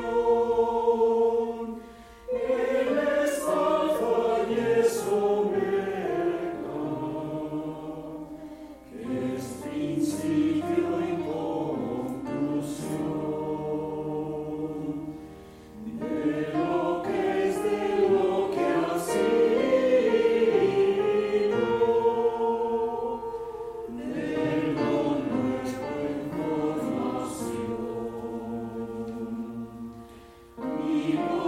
you. you.